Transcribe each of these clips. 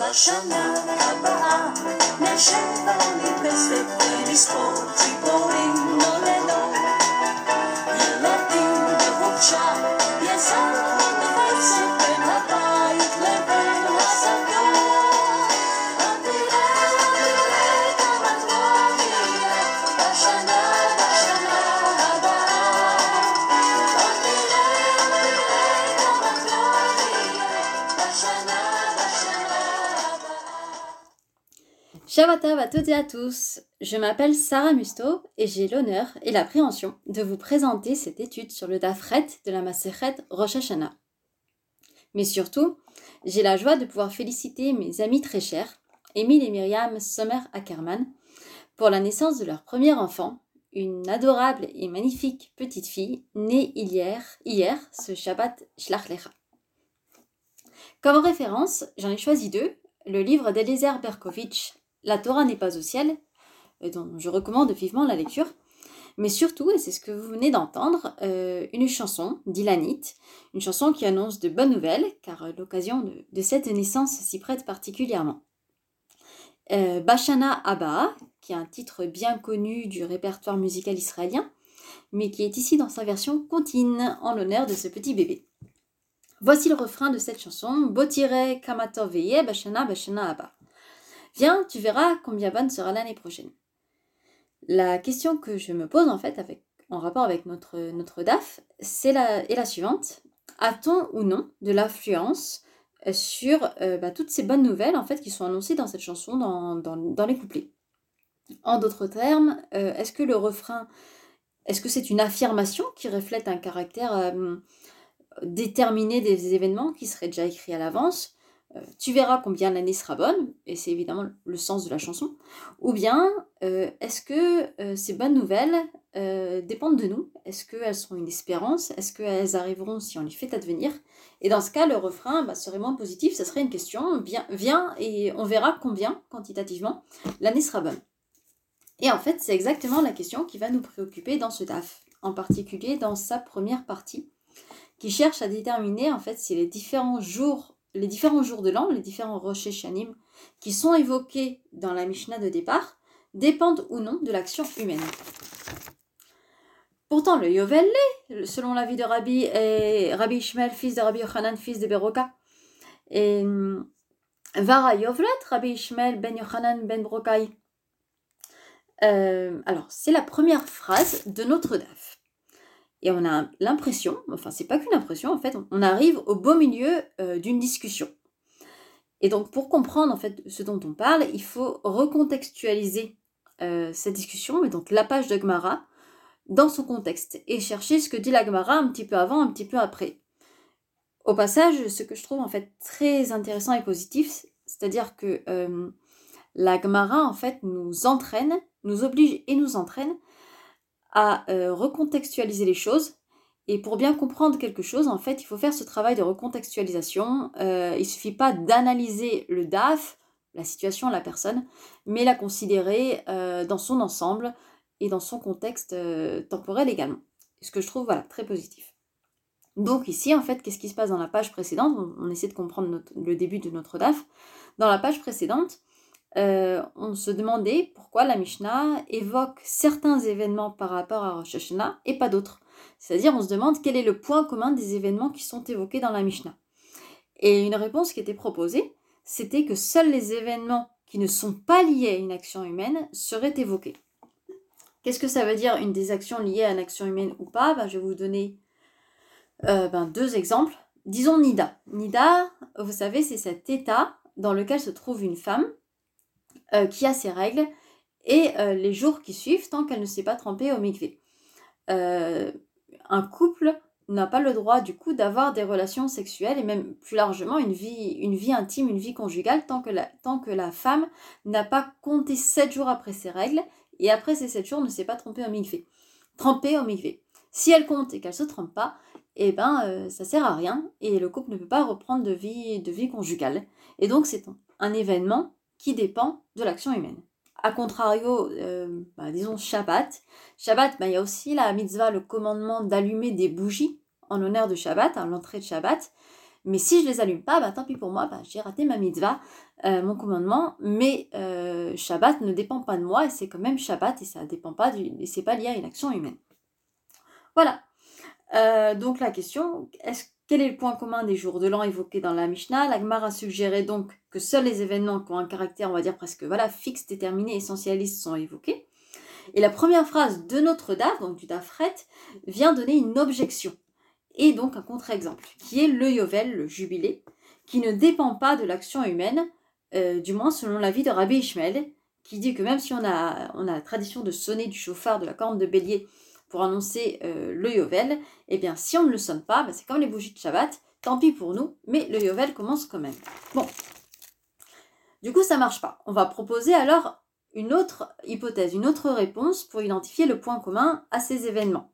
Başına kabağa, neşe verip esnetleri À toutes et à tous, je m'appelle Sarah Musto et j'ai l'honneur et l'appréhension de vous présenter cette étude sur le Dafret de la Masechet Rosh Hashanah. Mais surtout, j'ai la joie de pouvoir féliciter mes amis très chers, Émile et Myriam Sommer Ackerman, pour la naissance de leur premier enfant, une adorable et magnifique petite fille née hier, hier ce Shabbat Shlach Lecha. Comme référence, j'en ai choisi deux, le livre d'Eliezer Berkovitch, La Torah n'est pas au ciel, dont je recommande vivement la lecture, mais surtout, et c'est ce que vous venez d'entendre, euh, une chanson d'Ilanit, une chanson qui annonce de bonnes nouvelles, car euh, l'occasion de, cette naissance s'y prête particulièrement. Euh, Bashana Abba, qui est un titre bien connu du répertoire musical israélien, mais qui est ici dans sa version contine en l'honneur de ce petit bébé. Voici le refrain de cette chanson Botire Kamato Veye Bashana Bashana Abba. Viens, tu verras combien bonne sera l'année prochaine. La question que je me pose en fait en rapport avec notre, notre DAF la, est la suivante. A-t-on ou non de l'influence euh, sur euh, bah, toutes ces bonnes nouvelles en fait qui sont annoncées dans cette chanson dans, dans, les couplets? En d'autres termes, euh, est-ce que le refrain, est-ce que c'est une affirmation qui reflète un caractère déterminé des événements qui seraient déjà écrits à l'avance? Tu verras combien l'année sera bonne, et c'est évidemment le sens de la chanson, ou bien euh, est-ce que euh, ces bonnes nouvelles euh, dépendent de nous? Est-ce qu'elles sont une espérance? Est-ce qu'elles arriveront si on les fait advenir? Et dans ce cas, le refrain bah, serait moins positif, ça serait une question, bien, viens et on verra combien, quantitativement, l'année sera bonne. Et en fait, c'est exactement la question qui va nous préoccuper dans ce DAF, en particulier dans sa première partie, qui cherche à déterminer en fait si les différents jours les différents jours de l'an, les différents Rosh Hashanim qui sont évoqués dans la Mishnah de départ, dépendent ou non de l'action humaine. Pourtant, le Yovel selon l'avis de Rabbi, et Rabbi Ishmael, fils de Rabbi Yochanan, fils de Beroka. Et hum, Vara Yovlet, Rabbi Ishmael ben Yochanan ben Brokai. Euh, alors, c'est la première phrase de notre DAF. Et on a l'impression, enfin c'est pas qu'une impression, en fait, on- arrive au beau milieu euh, d'une discussion. Et donc pour comprendre en fait ce dont on parle, il faut recontextualiser euh, cette discussion, et donc la page de Gemara, dans son contexte, et chercher ce que dit la Gemara un petit peu avant, un petit peu après. Au passage, ce que je trouve en fait très intéressant et positif, c'est-à-dire que euh, la Gemara en fait nous entraîne, nous oblige et nous entraîne à euh, recontextualiser les choses. Et pour bien comprendre quelque chose, en fait, il faut faire ce travail de recontextualisation. Euh, il suffit pas d'analyser le DAF, la situation, la personne, mais la considérer euh, dans son ensemble et dans son contexte temporel également. Ce que je trouve voilà, très positif. Donc ici, en fait, qu'est-ce qui se passe dans la page précédente? On, on essaie de comprendre notre- le début de notre DAF. Dans la page précédente, euh, on se demandait pourquoi la Mishnah évoque certains événements par rapport à Rosh Hashanah et pas d'autres. C'est-à-dire, on se demande quel est le point commun des événements qui sont évoqués dans la Mishnah. Et une réponse qui était proposée, c'était que seuls les événements qui ne sont pas liés à une action humaine seraient évoqués. Qu'est-ce que ça veut dire une des actions liées à une action humaine ou pas? Ben, Je vais vous donner euh, ben, deux exemples. Disons Nida. Nida, vous savez, c'est cet état dans lequel se trouve une femme euh, qui a ses règles et euh, les jours qui suivent tant qu'elle ne s'est pas trempée au mikvé. Euh, un couple n'a pas le droit du coup d'avoir des relations sexuelles et même plus largement une vie, une vie intime, une vie conjugale tant que la, tant que la femme n'a pas compté 7 jours après ses règles et après ces 7 jours ne s'est pas trompée au mikvé. Trempée au mikvé. Si elle compte et qu'elle se trompe pas, eh ben euh, ça sert à rien et le couple ne peut pas reprendre de vie, de vie conjugale. Et donc c'est un événement qui dépend de l'action humaine. à contrario, euh, bah, disons Shabbat. Shabbat, bah, il y a aussi la mitzvah, le commandement d'allumer des bougies en l'honneur de Shabbat, à l'entrée de Shabbat. Mais si je les allume pas, bah, tant pis pour moi, j'ai raté ma mitzvah, euh, mon commandement. Mais euh, Shabbat ne dépend pas de moi et c'est quand même Shabbat et ça dépend pas du, et c'est pas lié à une action humaine. Voilà. Donc la question, est-ce quel est le point commun des jours de l'an évoqués dans la Mishnah L'Agmar a suggéré donc que seuls les événements qui ont un caractère, on va dire presque voilà, fixe, déterminé, essentialiste sont évoqués. Et la première phrase de notre DAF, donc du DAFRET, vient donner une objection et donc un contre-exemple, qui est le Yovel, le jubilé, qui ne dépend pas de l'action humaine, euh, du moins selon l'avis de Rabbi Ishmael, qui dit que même si on a, on a la tradition de sonner du chauffard, de la corne de bélier pour annoncer euh, le Yovel, eh bien si on ne le sonne pas, bah, c'est comme les bougies de Shabbat, tant pis pour nous, mais le Yovel commence quand même. Bon. Du coup, ça marche pas. On va proposer alors une autre hypothèse, une autre réponse pour identifier le point commun à ces événements.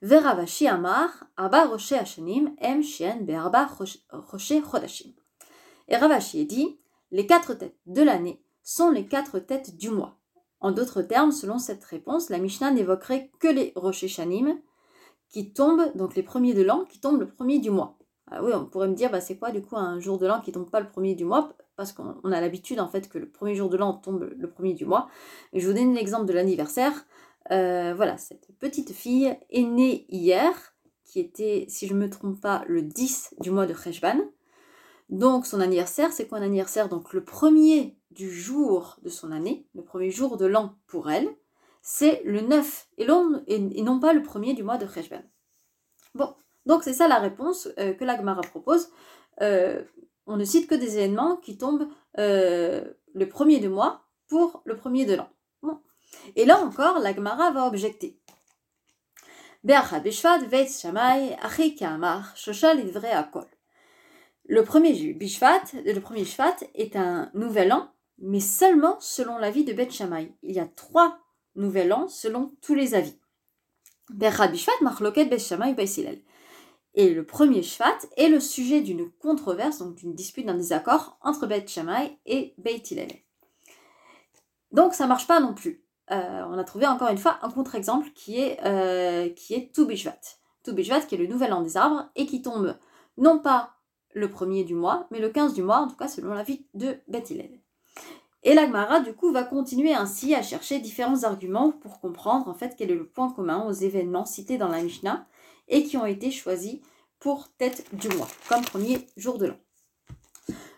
Veravashi Amar, Arba Roche Hashanim, Em Shien Be'arba Roche Chodashim. Et Ravashi dit les quatre têtes de l'année sont les quatre têtes du mois. En d'autres termes, selon cette réponse, la Mishnah n'évoquerait que les Rosh Shanim qui tombent, donc les premiers de l'an, qui tombent le premier du mois. Ah oui, on pourrait me dire, bah, c'est quoi du coup un jour de l'an qui tombe pas le premier du mois? Parce qu'on a l'habitude en fait que le premier jour de l'an tombe le premier du mois. Je vous donne l'exemple de l'anniversaire. Euh, voilà, cette petite fille est née hier, qui était, si je ne me trompe pas, le 10 du mois de Cheshvan. Donc son anniversaire, c'est quoi un anniversaire? Donc le premier du jour de son année, le premier jour de l'an pour elle, c'est le 9, et, et, non pas le premier du mois de Cheshvan. Bon, donc c'est ça la réponse euh, que l'Agmara propose. Euh, on ne cite que des événements qui tombent le premier du mois pour le premier de l'an. Et là encore, la Gemara va objecter. Le premier Bishvat, le premier Shvat est un nouvel an, mais seulement selon l'avis de Beth Shammai. Il y a trois nouvel an selon tous les avis. Et le premier Shvat est le sujet d'une controverse, donc d'une dispute, d'un désaccord entre Beth Shammai et Beit Hillel. Donc ça marche pas non plus. Euh, on a trouvé encore une fois un contre-exemple qui est, euh, qui est Toubishvat. Qui est le nouvel an des arbres et qui tombe non pas le premier du mois, mais le 15 du mois, en tout cas selon l'avis de Beth Et l'Agmara, du coup, va continuer ainsi à chercher différents arguments pour comprendre en fait quel est le point commun aux événements cités dans la Mishnah et qui ont été choisis pour tête du mois, comme premier jour de l'an.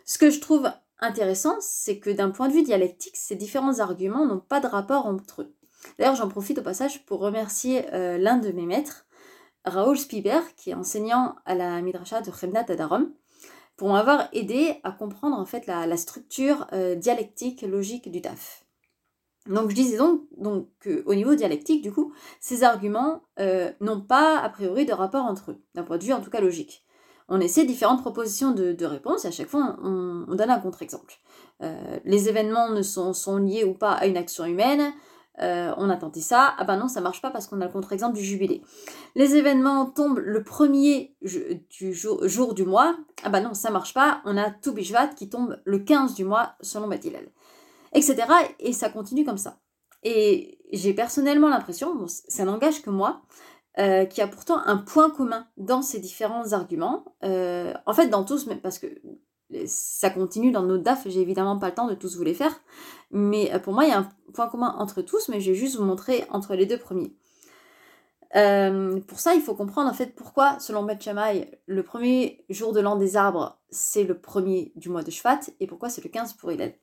Ce que je trouve intéressant, c'est que d'un point de vue dialectique, ces différents arguments n'ont pas de rapport entre eux. D'ailleurs, j'en profite au passage pour remercier euh, l'un de mes maîtres, Raoul Spiber, qui est enseignant à la Midrasha de Chemnat Adarom, pour m'avoir aidé à comprendre en fait la, structure euh, dialectique logique du DAF. Donc je disais donc, donc qu'au niveau dialectique, du coup, ces arguments euh, n'ont pas a priori de rapport entre eux, d'un point de vue en tout cas logique on essaie différentes propositions de, réponses et à chaque fois on, donne un contre-exemple. Euh, les événements ne sont, liés ou pas à une action humaine. Euh, on a tenté ça, ah ben non, ça marche pas parce qu'on a le contre-exemple du jubilé. Les événements tombent le premier du jour, du mois, ah ben non, ça marche pas, on a tout Bishvat qui tombe le 15 du mois selon Batilel. Etc. Et ça continue comme ça. Et j'ai personnellement l'impression, bon, ça n'engage que moi, euh, qui a pourtant un point commun dans ces différents arguments. Euh, en fait, dans tous, parce que ça continue dans nos DAF, j'ai évidemment pas le temps de tous vous les faire, mais euh, pour moi, il y a un point commun entre tous, mais je vais juste vous montrer entre les deux premiers. pour ça, il faut comprendre en fait pourquoi, selon Beth le premier jour de l'an des arbres, c'est le premier du mois de Shvat, et pourquoi c'est le 15 pour Hillel.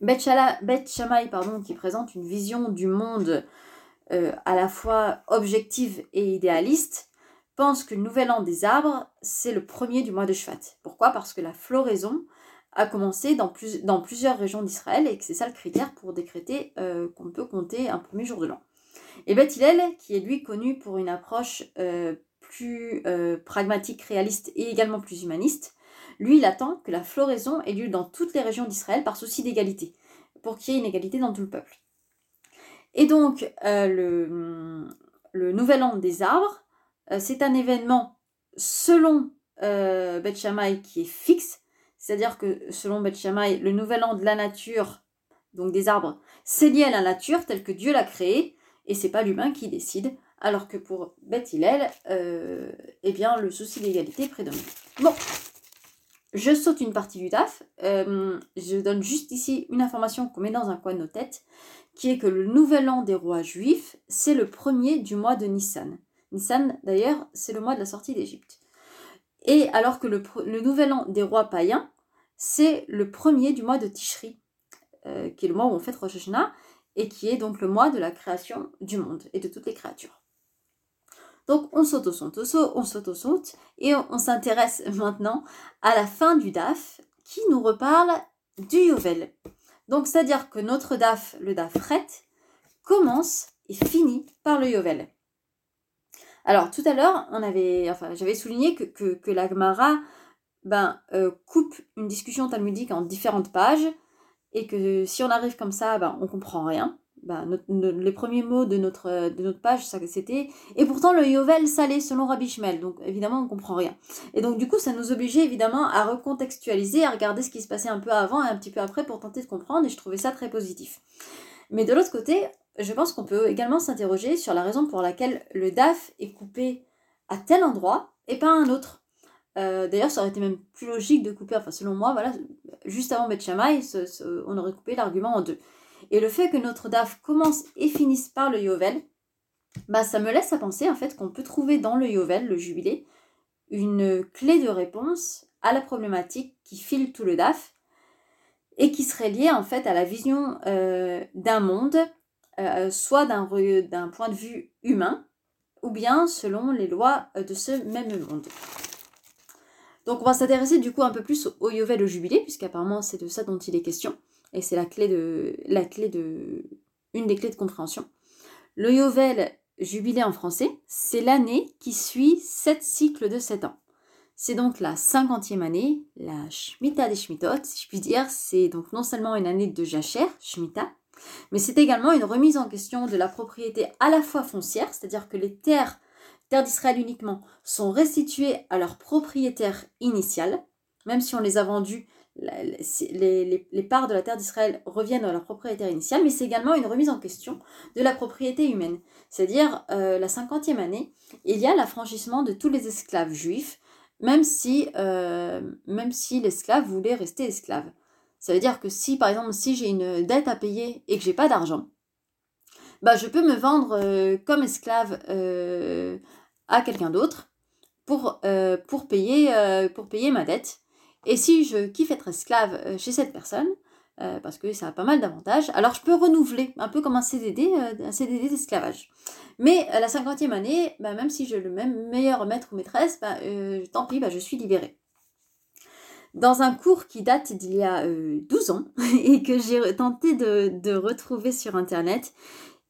Beth Shammai, pardon, qui présente une vision du monde euh, à la fois objective et idéaliste, pense que le nouvel an des arbres, c'est le premier du mois de Shvat. Pourquoi? Parce que la floraison a commencé dans, plusieurs régions d'Israël et que c'est ça le critère pour décréter euh, qu'on peut compter un premier jour de l'an. Et Beth Hillel, qui est lui connu pour une approche euh, plus pragmatique, réaliste et également plus humaniste, lui, il attend que la floraison ait lieu dans toutes les régions d'Israël par souci d'égalité, pour qu'il y ait une égalité dans tout le peuple. Et donc, euh, le, Nouvel An des arbres, euh, c'est un événement selon euh, Beth qui est fixe, c'est-à-dire que selon Beth le Nouvel An de la nature, donc des arbres, c'est lié à la nature telle que Dieu l'a créée, et c'est pas l'humain qui décide, alors que pour Beth Hillel, euh, eh bien, le souci d'égalité prédomine. Bon, je saute une partie du DAF, euh, je donne juste ici une information qu'on met dans un coin de nos têtes, qui est que le nouvel an des rois juifs, c'est le premier du mois de Nissan. Nissan, d'ailleurs, c'est le mois de la sortie d'Égypte. Et alors que le, nouvel an des rois païens, c'est le premier du mois de Tishri, euh, qui est le mois où on fête Rosh Hashanah, et qui est donc le mois de la création du monde et de toutes les créatures. Donc on saute au saute au saut, on saute au saute, et on, on s'intéresse maintenant à la fin du DAF, qui nous reparle du Yovel. Donc c'est-à-dire que notre DAF, le DAF Ret, commence et finit par le Yovel. Alors tout à l'heure, on avait, enfin, j'avais souligné que, que, que la Gemara ben, euh, coupe une discussion talmudique en différentes pages et que si on arrive comme ça, ben, on comprend rien. Ben, les premiers mots de notre, de notre page, c'était et pourtant le Yovel salé selon Rabbi Shmuel. Donc évidemment, on comprend rien. Et donc du coup, ça nous obligeait évidemment à recontextualiser, à regarder ce qui se passait un peu avant et un petit peu après pour tenter de comprendre. Et je trouvais ça très positif. Mais de l'autre côté, je pense qu'on peut également s'interroger sur la raison pour laquelle le DAF est coupé à tel endroit et pas à un autre. Euh, D'ailleurs, ça aurait été même plus logique de couper, enfin selon moi, voilà, juste avant Beth Shammai, on aurait coupé l'argument en deux. Et le fait que notre DAF commence et finisse par le Yovel, bah, ça me laisse à penser en fait qu'on peut trouver dans le Yovel, le jubilé, une clé de réponse à la problématique qui file tout le DAF et qui serait liée en fait à la vision euh, d'un monde, euh, soit d'un point de vue humain, ou bien selon les lois de ce même monde. Donc on va s'intéresser du coup un peu plus au Yovel au jubilé, puisqu'apparemment c'est de ça dont il est question, et c'est la clé de une des clés de compréhension. Le Yovel jubilé en français, c'est l'année qui suit sept cycles de sept ans. C'est donc la cinquantième année, la Shemitah des Shmitot, si je puis dire. C'est donc non seulement une année de Jacher, Shemitah, mais c'est également une remise en question de la propriété à la fois foncière, c'est-à-dire que les terres terres d'Israël uniquement, sont restituées à leur propriétaire initial, même si on les a vendues, les, parts de la terre d'Israël reviennent à leur propriétaire initial, mais c'est également une remise en question de la propriété humaine. C'est-à-dire, euh, la cinquantième année, il y a l'affranchissement de tous les esclaves juifs, même si, euh, même si l'esclave voulait rester esclave. Ça veut dire que si, par exemple, si j'ai une dette à payer et que j'ai pas d'argent, bah, je peux me vendre euh, comme esclave euh, à quelqu'un d'autre pour, euh, pour payer ma dette. Et si je kiffe être esclave chez cette personne, parce que ça a pas mal d'avantages, alors je peux renouveler, un peu comme un CDD, un CDD d'esclavage. Mais à la cinquantième année, bah, même si j'ai le même meilleur maître ou maîtresse, bah, tant pis, bah, je suis libérée dans un cours qui date d'il y a euh, 12 ans et que j'ai tenté de, retrouver sur Internet.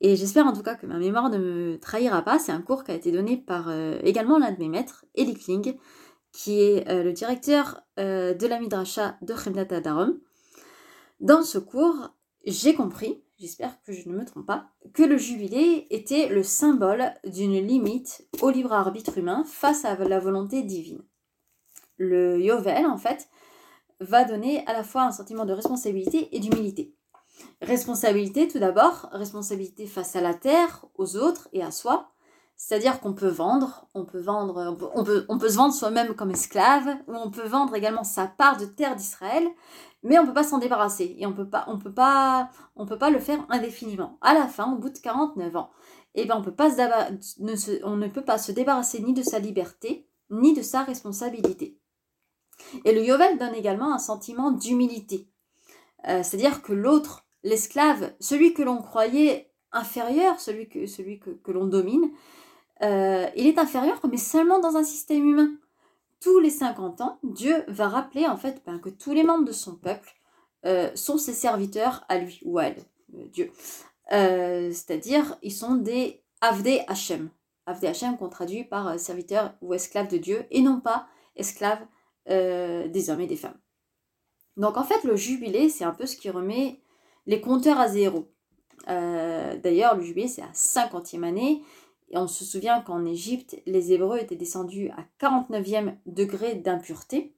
Et j'espère en tout cas que ma mémoire ne me trahira pas. C'est un cours qui a été donné par euh, également l'un de mes maîtres, Eli Kling, qui est euh, le directeur euh, de la Midrasha de Chemdat Darom. Dans ce cours, j'ai compris, j'espère que je ne me trompe pas, que le jubilé était le symbole d'une limite au libre arbitre humain face à la volonté divine. Le Yovel, en fait, va donner à la fois un sentiment de responsabilité et d'humilité. Responsabilité tout d'abord, responsabilité face à la terre, aux autres et à soi. C'est-à-dire qu'on peut vendre, on peut vendre, on peut, se vendre soi-même comme esclave, ou on peut vendre également sa part de terre d'Israël, mais on peut pas s'en débarrasser et on peut pas, on peut pas, le faire indéfiniment. À la fin, au bout de 49 ans, eh ben on ne on ne peut pas se débarrasser ni de sa liberté ni de sa responsabilité. Et le Yovel donne également un sentiment d'humilité. Euh, C'est-à-dire que l'autre, l'esclave, celui que l'on croyait inférieur, celui que, l'on domine, euh, il est inférieur, mais seulement dans un système humain. Tous les 50 ans, Dieu va rappeler en fait ben, que tous les membres de son peuple euh, sont ses serviteurs à lui ou à elle, Dieu. C'est-à-dire, ils sont des Avdé Hachem. Avdé Hachem qu'on traduit par serviteur ou esclave de Dieu, et non pas esclave euh, des hommes et des femmes. Donc en fait, le jubilé, c'est un peu ce qui remet les compteurs à zéro. Euh, D'ailleurs, le jubilé, c'est à 50e année. Et on se souvient qu'en Égypte, les Hébreux étaient descendus à 49e degré d'impureté.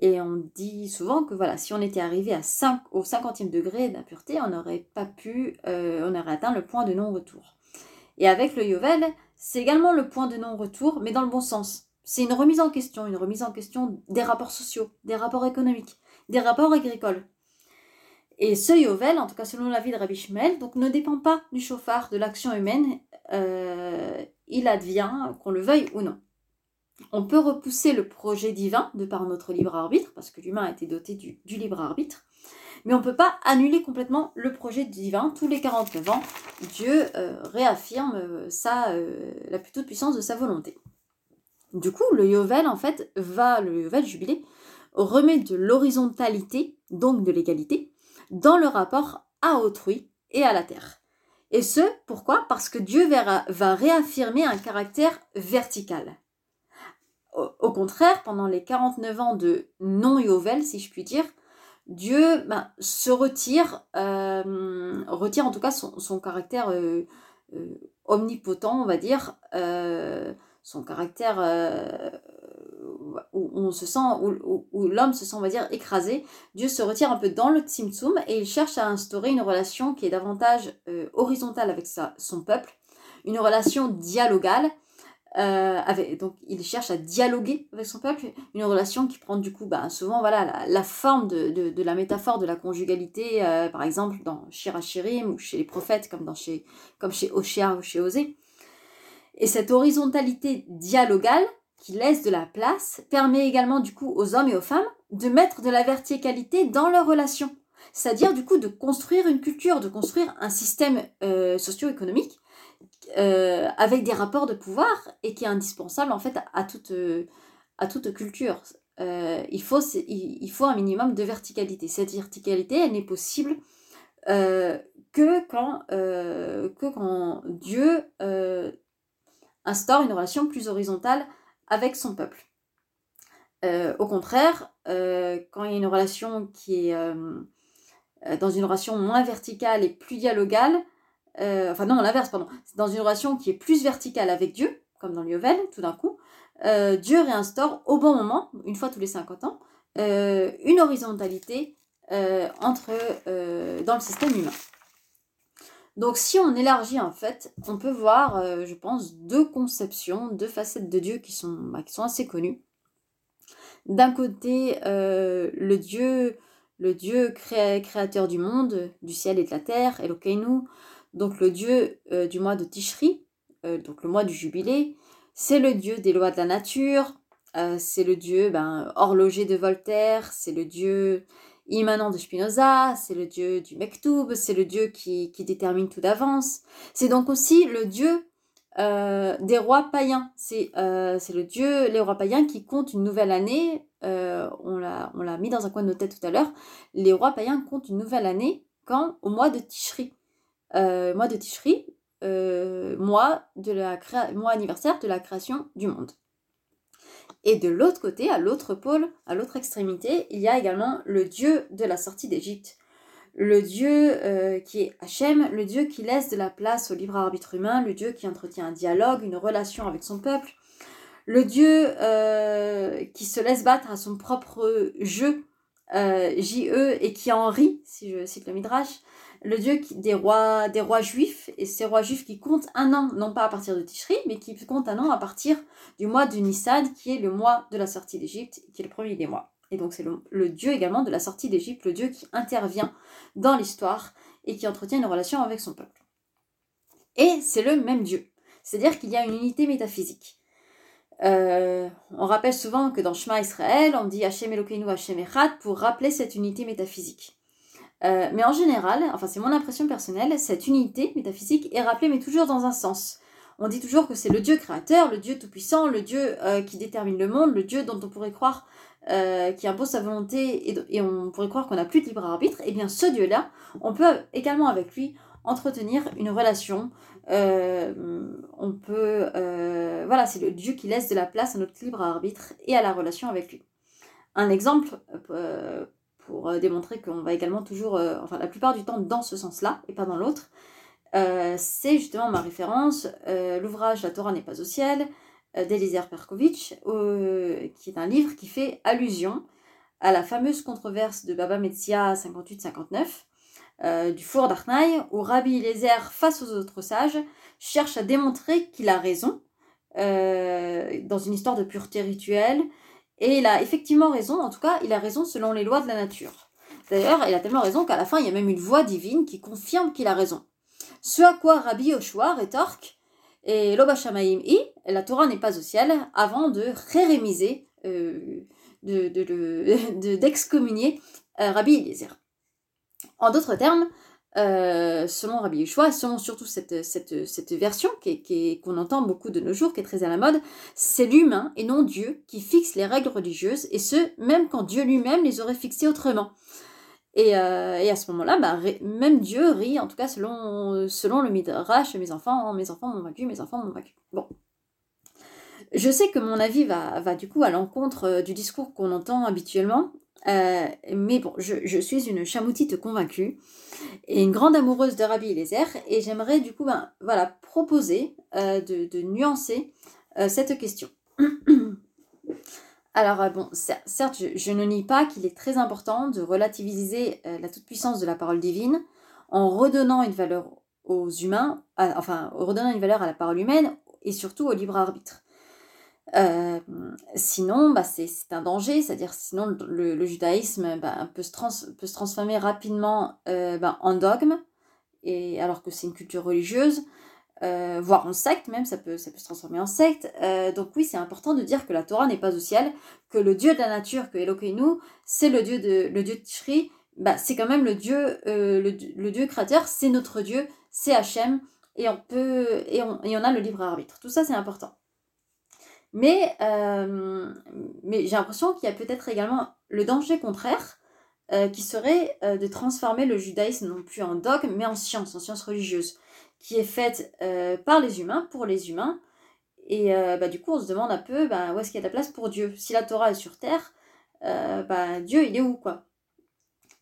Et on dit souvent que voilà, si on était arrivé à 5, au 50e degré d'impureté, on n'aurait pas pu, euh, on aurait atteint le point de non-retour. Et avec le Yovel, c'est également le point de non-retour, mais dans le bon sens. C'est une remise en question, une remise en question des rapports sociaux, des rapports économiques, des rapports agricoles. Et ce Yovel, en tout cas selon l'avis de Rabbi Shmuel, ne dépend pas du chauffard, de l'action humaine, euh, il advient qu'on le veuille ou non. On peut repousser le projet divin de par notre libre arbitre, parce que l'humain a été doté du, libre arbitre, mais on ne peut pas annuler complètement le projet divin. Tous les 49 ans, Dieu euh, réaffirme euh, la toute puissance de sa volonté. Du coup, le Yovel, en fait, va, le Yovel jubilé, remet de l'horizontalité, donc de l'égalité, dans le rapport à autrui et à la terre. Et ce, pourquoi? Parce que Dieu va, réaffirmer un caractère vertical. Au, contraire, pendant les 49 ans de non-Yovel, si je puis dire, Dieu ben, se retire, euh, retire en tout cas son, caractère euh, euh, omnipotent, on va dire, son caractère euh, où on se sent, où, où- l'homme se sent, on va dire, écrasé. Dieu se retire un peu dans le Tzimtzum et il cherche à instaurer une relation qui est davantage euh, horizontale avec sa, son peuple, une relation dialogale. euh, avec, donc il cherche à dialoguer avec son peuple, une relation qui prend du coup bah, souvent voilà, la, la forme de, de- la métaphore de la conjugalité, par exemple dans Shirachirim ou chez les prophètes comme, dans chez, comme chez Oshia ou chez Osée. Et cette horizontalité dialogale qui laisse de la place permet également du coup aux hommes et aux femmes de mettre de la verticalité dans leurs relations. C'est-à-dire du coup de construire une culture, de construire un système euh, socio-économique euh, avec des rapports de pouvoir et qui est indispensable en fait à, toute, euh, à toute culture. Euh, il, faut, il, faut un minimum de verticalité. Cette verticalité, elle n'est possible que, quand, que quand Dieu instaure une relation plus horizontale avec son peuple. Euh, au contraire, euh, quand il y a une relation qui est euh, dans une relation moins verticale et plus dialogale, enfin non, l'inverse, pardon, dans une relation qui est plus verticale avec Dieu, comme dans le Yovel, tout d'un coup, Dieu réinstaure au bon moment, une fois tous les 50 ans, une horizontalité dans le système humain. Donc si on élargit en fait, on peut voir, euh, je pense, deux conceptions, deux facettes de Dieu qui sont, bah, assez connues. D'un côté, euh, le Dieu, le Dieu créa- créateur du monde, du ciel et de la terre, Elokeinu, donc le Dieu euh, du mois de Tishri, donc le mois du jubilé, c'est le Dieu des lois de la nature, c'est le Dieu ben, horloger de Voltaire, c'est le Dieu immanent de Spinoza, c'est le Dieu du Mektoub, c'est le Dieu qui, qui détermine tout d'avance. C'est donc aussi le Dieu euh, des rois païens. C'est euh, c'est le Dieu, les rois païens qui comptent une nouvelle année. Euh, on l'a mis dans un coin de nos têtes tout à l'heure. Les rois païens comptent une nouvelle année quand? Au mois de Tishri. Mois de Tishri, mois, de la mois anniversaire de la création du monde. Et de l'autre côté, à l'autre pôle, à l'autre extrémité, il y a également le Dieu de la sortie d'Égypte. Le Dieu euh, qui est Hachem, le Dieu qui laisse de la place au libre arbitre humain, le Dieu qui entretient un dialogue, une relation avec son peuple, le Dieu euh, qui se laisse battre à son propre jeu, euh, J-E, et qui en rit, si je cite le Midrash, le Dieu des, rois, des rois juifs, et ces rois juifs qui comptent un an, non pas à partir de Tishri, mais qui comptent un an à partir du mois de Nissan, qui est le mois de la sortie d'Égypte, qui est le premier des mois. Et donc c'est le, Dieu également de la sortie d'Égypte, le Dieu qui intervient dans l'histoire et qui entretient une relation avec son peuple. Et c'est le même Dieu. C'est-à-dire qu'il y a une unité métaphysique. Euh, on rappelle souvent que dans Shema Israël, on dit Hashem Elokeinu Hashem Echad pour rappeler cette unité métaphysique. Euh, mais en général, enfin c'est mon impression personnelle, cette unité métaphysique est rappelée mais toujours dans un sens. On dit toujours que c'est le Dieu créateur, le Dieu tout-puissant, le Dieu euh, qui détermine le monde, le Dieu dont on pourrait croire euh, qui impose sa volonté et, et on pourrait croire qu'on n'a plus de libre arbitre. Et bien ce Dieu-là, on peut également avec lui entretenir une relation. Euh, on peut, voilà, c'est le Dieu qui laisse de la place à notre libre arbitre et à la relation avec lui. Un exemple pour euh, démontrer qu'on va également toujours, euh, enfin la plupart du temps dans ce sens-là et pas dans l'autre, euh, c'est justement ma référence, l'ouvrage La Torah n'est pas au ciel d'Eliezer Perkovitch, qui est un livre qui fait allusion à la fameuse controverse de Baba Metzia 58-59 euh, du four d'Arnaï, où Rabbi Eliezer, face aux autres sages, cherche à démontrer qu'il a raison dans une histoire de pureté rituelle. Et il a effectivement raison, en tout cas, il a raison selon les lois de la nature. D'ailleurs, il a tellement raison qu'à la fin, il y a même une voix divine qui confirme qu'il a raison. Ce à quoi Rabbi Yoshua rétorque, et l'Obashamaim i, la Torah n'est pas au ciel, avant de rérémiser, euh, de, de, de, d'excommunier euh, Rabbi Eliezer. En d'autres termes, euh, selon Rabbi Yeshua, selon surtout cette, cette, cette version qu'on entend beaucoup de nos jours, qui est très à la mode, c'est l'humain et non Dieu qui fixe les règles religieuses, et ce, même quand Dieu lui-même les aurait fixées autrement. Et, euh, à ce moment-là, bah, même Dieu rit, en tout cas selon, selon le Midrash, mes enfants, mes enfants m'ont vaincu, mes enfants m'ont vaincu. Bon. Je sais que mon avis va, va du coup à l'encontre euh, du discours qu'on entend habituellement, euh, mais bon, je, suis une chamoutite convaincue et une grande amoureuse de Rabbi Eliezer, et j'aimerais du coup ben, voilà, proposer euh, de, nuancer euh, cette question. Alors bon, cer- certes, je, ne nie pas qu'il est très important de relativiser la toute-puissance de la parole divine en redonnant une valeur aux humains, enfin, en redonnant une valeur à la parole humaine et surtout au libre arbitre. Euh, sinon, bah, c'est un danger, c'est-à-dire sinon le, judaïsme bah, peut, se transformer rapidement euh, bah, en dogme, et alors que c'est une culture religieuse, euh, voire en secte même, ça peut, se transformer en secte. Donc oui, c'est important de dire que la Torah n'est pas au ciel, que le Dieu de la nature, que Elokeinu, c'est le Dieu de le Dieu de c'est quand même le Dieu, le, le Dieu créateur, c'est notre Dieu, c'est Hachem, et on peut et on, et on a le libre arbitre. Tout ça c'est important. Mais, euh, mais j'ai l'impression qu'il y a peut-être également le danger contraire, euh, qui serait euh, de transformer le judaïsme non plus en dogme, mais en science, en science religieuse, qui est faite par les humains, pour les humains. Et bah, du coup, on se demande un peu bah, où est-ce qu'il y a de la place pour Dieu? Si la Torah est sur terre, bah, Dieu, il est où, quoi?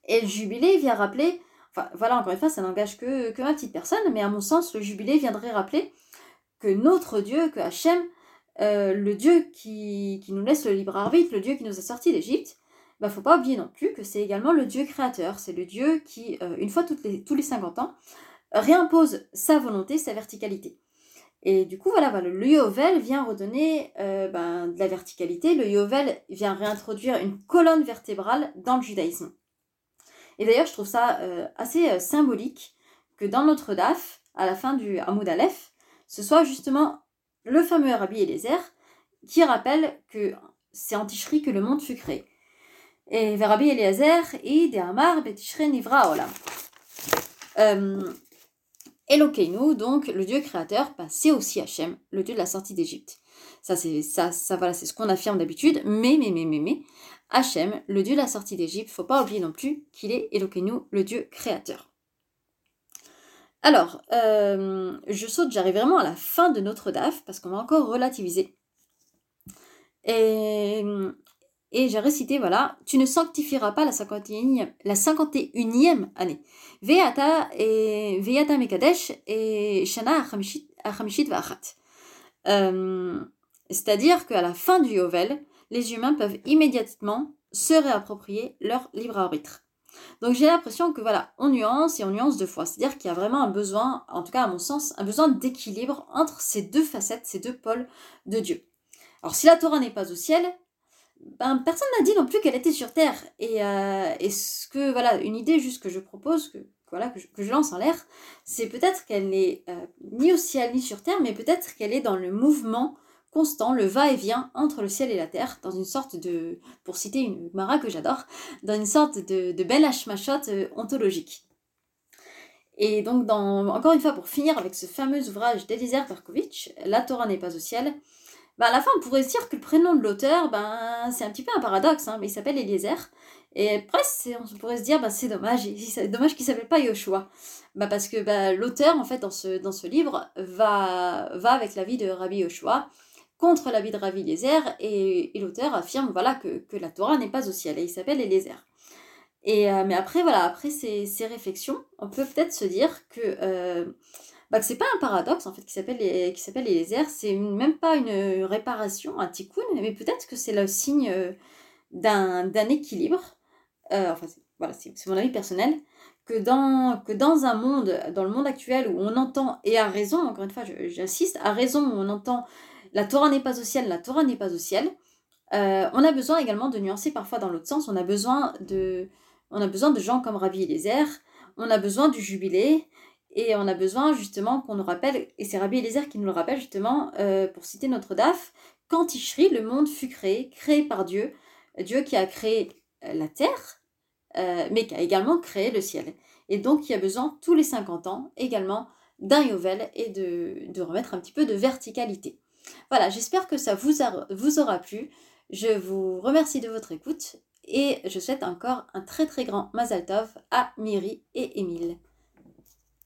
Et le jubilé vient rappeler, enfin voilà, encore une fois, ça n'engage que, que ma petite personne, mais à mon sens, le jubilé viendrait rappeler que notre Dieu, que Hachem, euh, le Dieu qui, qui nous laisse le libre arbitre, le Dieu qui nous a sortis d'Égypte, bah, faut pas oublier non plus que c'est également le Dieu créateur. C'est le Dieu qui, euh, une fois les, tous les 50 ans, réimpose sa volonté, sa verticalité. Et du coup, voilà, voilà le Yovel vient redonner euh, ben, de la verticalité. Le Yovel vient réintroduire une colonne vertébrale dans le judaïsme. Et d'ailleurs, je trouve ça assez symbolique que dans notre DAF, à la fin du Hamoud Aleph, ce soit justement le fameux Rabbi Eliezer qui rappelle que c'est en Tishri que le monde fut créé. Et vers Rabbi Eliezer, et de Amar betishre nivra olam. Euh, Elokeinu, donc le Dieu créateur, c'est aussi Hachem, le Dieu de la sortie d'Égypte. Ça, c'est ça, ça, voilà, ce qu'on affirme d'habitude. Mais, mais, mais, mais, mais, Hachem, le Dieu de la sortie d'Égypte, faut pas oublier non plus qu'il est Elokeinu, le Dieu créateur. Alors, euh, je saute, j'arrive vraiment à la fin de notre DAF parce qu'on va encore relativiser. Et, j'ai récité, voilà, tu ne sanctifieras pas la 51e, la 51e année. Veata et Veata Mekadesh et Shana Achamishit. Euh, C'est-à-dire qu'à la fin du Yovel, les humains peuvent immédiatement se réapproprier leur libre arbitre. Donc j'ai l'impression que voilà, on nuance et on nuance deux fois. C'est-à-dire qu'il y a vraiment un besoin, en tout cas à mon sens, un besoin d'équilibre entre ces deux facettes, ces deux pôles de Dieu. Alors si la Torah n'est pas au ciel, ben, personne n'a dit non plus qu'elle était sur Terre. Et, euh, et ce que, voilà, une idée juste que je propose, que, voilà, que, je, que je lance en l'air, c'est peut-être qu'elle n'est euh, ni au ciel ni sur Terre, mais peut-être qu'elle est dans le mouvement constant, le va-et-vient entre le ciel et la terre, dans une sorte de, pour citer une Mara que j'adore, dans une sorte de, de belle hachmachot euh, ontologique. Et donc, dans, encore une fois, pour finir avec ce fameux ouvrage d'Eliezer Perkovitch, La Torah n'est pas au ciel, bah, à la fin, on pourrait se dire que le prénom de l'auteur, ben, c'est un petit peu un paradoxe, hein, mais il s'appelle Eliezer. Et presque, on pourrait se dire, bah, c'est dommage, c'est dommage qu'il s'appelle pas Yoshua. Bah, parce que bah, l'auteur, en fait, dans ce, dans ce livre, va, va avec la vie de Rabbi Yoshua contre la vie de Rabbi Eliezer, et, l'auteur affirme voilà, que, que la Torah n'est pas au ciel, et il s'appelle Eliezer. Et, euh, mais après, voilà, après ces, ces réflexions, on peut peut-être se dire que, euh, bah, c'est pas un paradoxe en fait qui s'appelle qui s'appelle Eliezer, c'est même pas une réparation, un tikkun, mais peut-être que c'est le signe, euh, d'un d'un équilibre, euh, enfin c'est- voilà, c'est c'est mon avis personnel, que dans, que dans un monde, dans le monde actuel où on entend, et à raison, encore une fois, j'insiste, à raison où on entend la Torah n'est pas au ciel, la Torah n'est pas au ciel, euh, on a besoin également de nuancer parfois dans l'autre sens, on a besoin de, on a besoin de gens comme Rabbi Eliezer, on a besoin du jubilé, et on a besoin justement qu'on nous rappelle, et c'est Rabbi Eliezer qui nous le rappelle justement, euh, pour citer notre DAF, quand Ishri, le monde fut créé, créé par Dieu, Dieu qui a créé euh, la terre, mais qui a également créé le ciel. Et donc, il y a besoin, tous les 50 ans, également, d'un Yovel et de remettre un petit peu de verticalité. Voilà, j'espère que ça vous, aura plu. Je vous remercie de votre écoute et je souhaite encore un très très grand Mazal Tov à Miri et Émile.